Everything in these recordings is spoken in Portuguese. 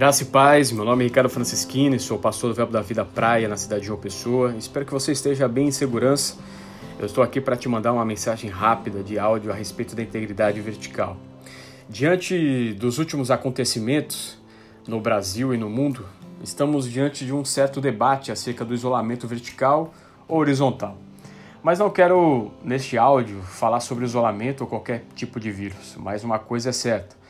Graça e paz, meu nome é Ricardo Francisquini, sou pastor do Verbo da Vida Praia na cidade de João Pessoa. Espero que você esteja bem em segurança. Eu estou aqui para te mandar uma mensagem rápida de áudio a respeito da integridade vertical. Diante dos últimos acontecimentos no Brasil e no mundo, estamos diante de um certo debate acerca do isolamento vertical ou horizontal. Mas não quero, neste áudio, falar sobre isolamento ou qualquer tipo de vírus, mas uma coisa é certa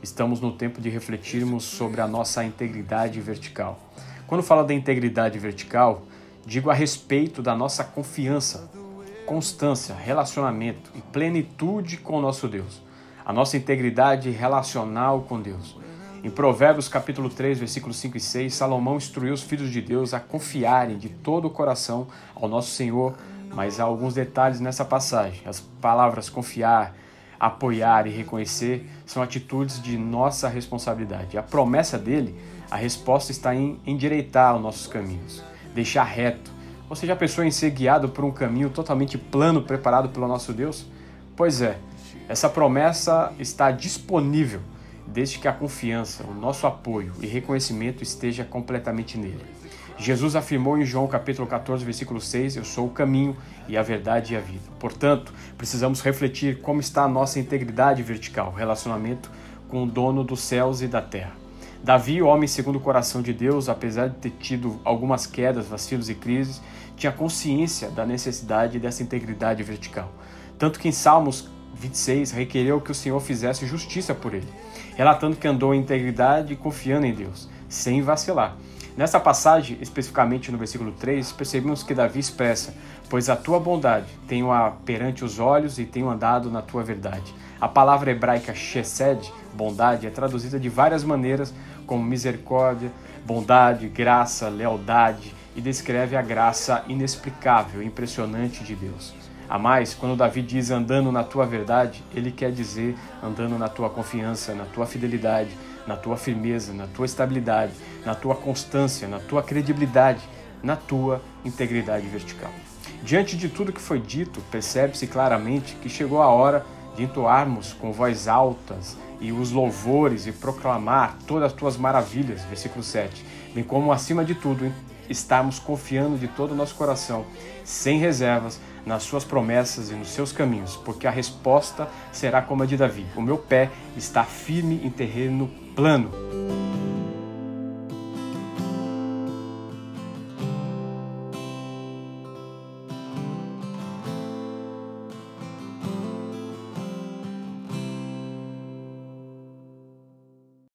Estamos no tempo de refletirmos sobre a nossa integridade vertical. Quando falo da integridade vertical, digo a respeito da nossa confiança, constância, relacionamento e plenitude com o nosso Deus. A nossa integridade relacional com Deus. Em Provérbios capítulo 3, versículos 5 e 6, Salomão instruiu os filhos de Deus a confiarem de todo o coração ao nosso Senhor, mas há alguns detalhes nessa passagem. As palavras confiar, apoiar e reconhecer são atitudes de nossa responsabilidade. A promessa dele, a resposta está em endireitar os nossos caminhos, deixar reto. Você já pensou em ser guiado por um caminho totalmente plano preparado pelo nosso Deus? Pois é, essa promessa está disponível desde que a confiança, o nosso apoio e reconhecimento esteja completamente nele. Jesus afirmou em João capítulo 14, versículo 6, eu sou o caminho e a verdade e a vida. Portanto, precisamos refletir como está a nossa integridade vertical, relacionamento com o dono dos céus e da terra. Davi, homem segundo o coração de Deus, apesar de ter tido algumas quedas, vacilos e crises, tinha consciência da necessidade dessa integridade vertical. Tanto que em Salmos 26 requereu que o Senhor fizesse justiça por ele, relatando que andou em integridade e confiando em Deus, sem vacilar. Nessa passagem, especificamente no versículo 3, percebemos que Davi expressa: Pois a tua bondade tenho-a perante os olhos e tenho andado na tua verdade. A palavra hebraica chesed, bondade, é traduzida de várias maneiras, como misericórdia, bondade, graça, lealdade, e descreve a graça inexplicável impressionante de Deus. A mais, quando Davi diz andando na tua verdade, ele quer dizer andando na tua confiança, na tua fidelidade, na tua firmeza, na tua estabilidade, na tua constância, na tua credibilidade, na tua integridade vertical. Diante de tudo que foi dito, percebe-se claramente que chegou a hora de entoarmos com voz altas e os louvores e proclamar todas as tuas maravilhas, versículo 7, bem como acima de tudo estarmos confiando de todo o nosso coração, sem reservas, nas suas promessas e nos seus caminhos, porque a resposta será como a de Davi: o meu pé está firme em terreno plano.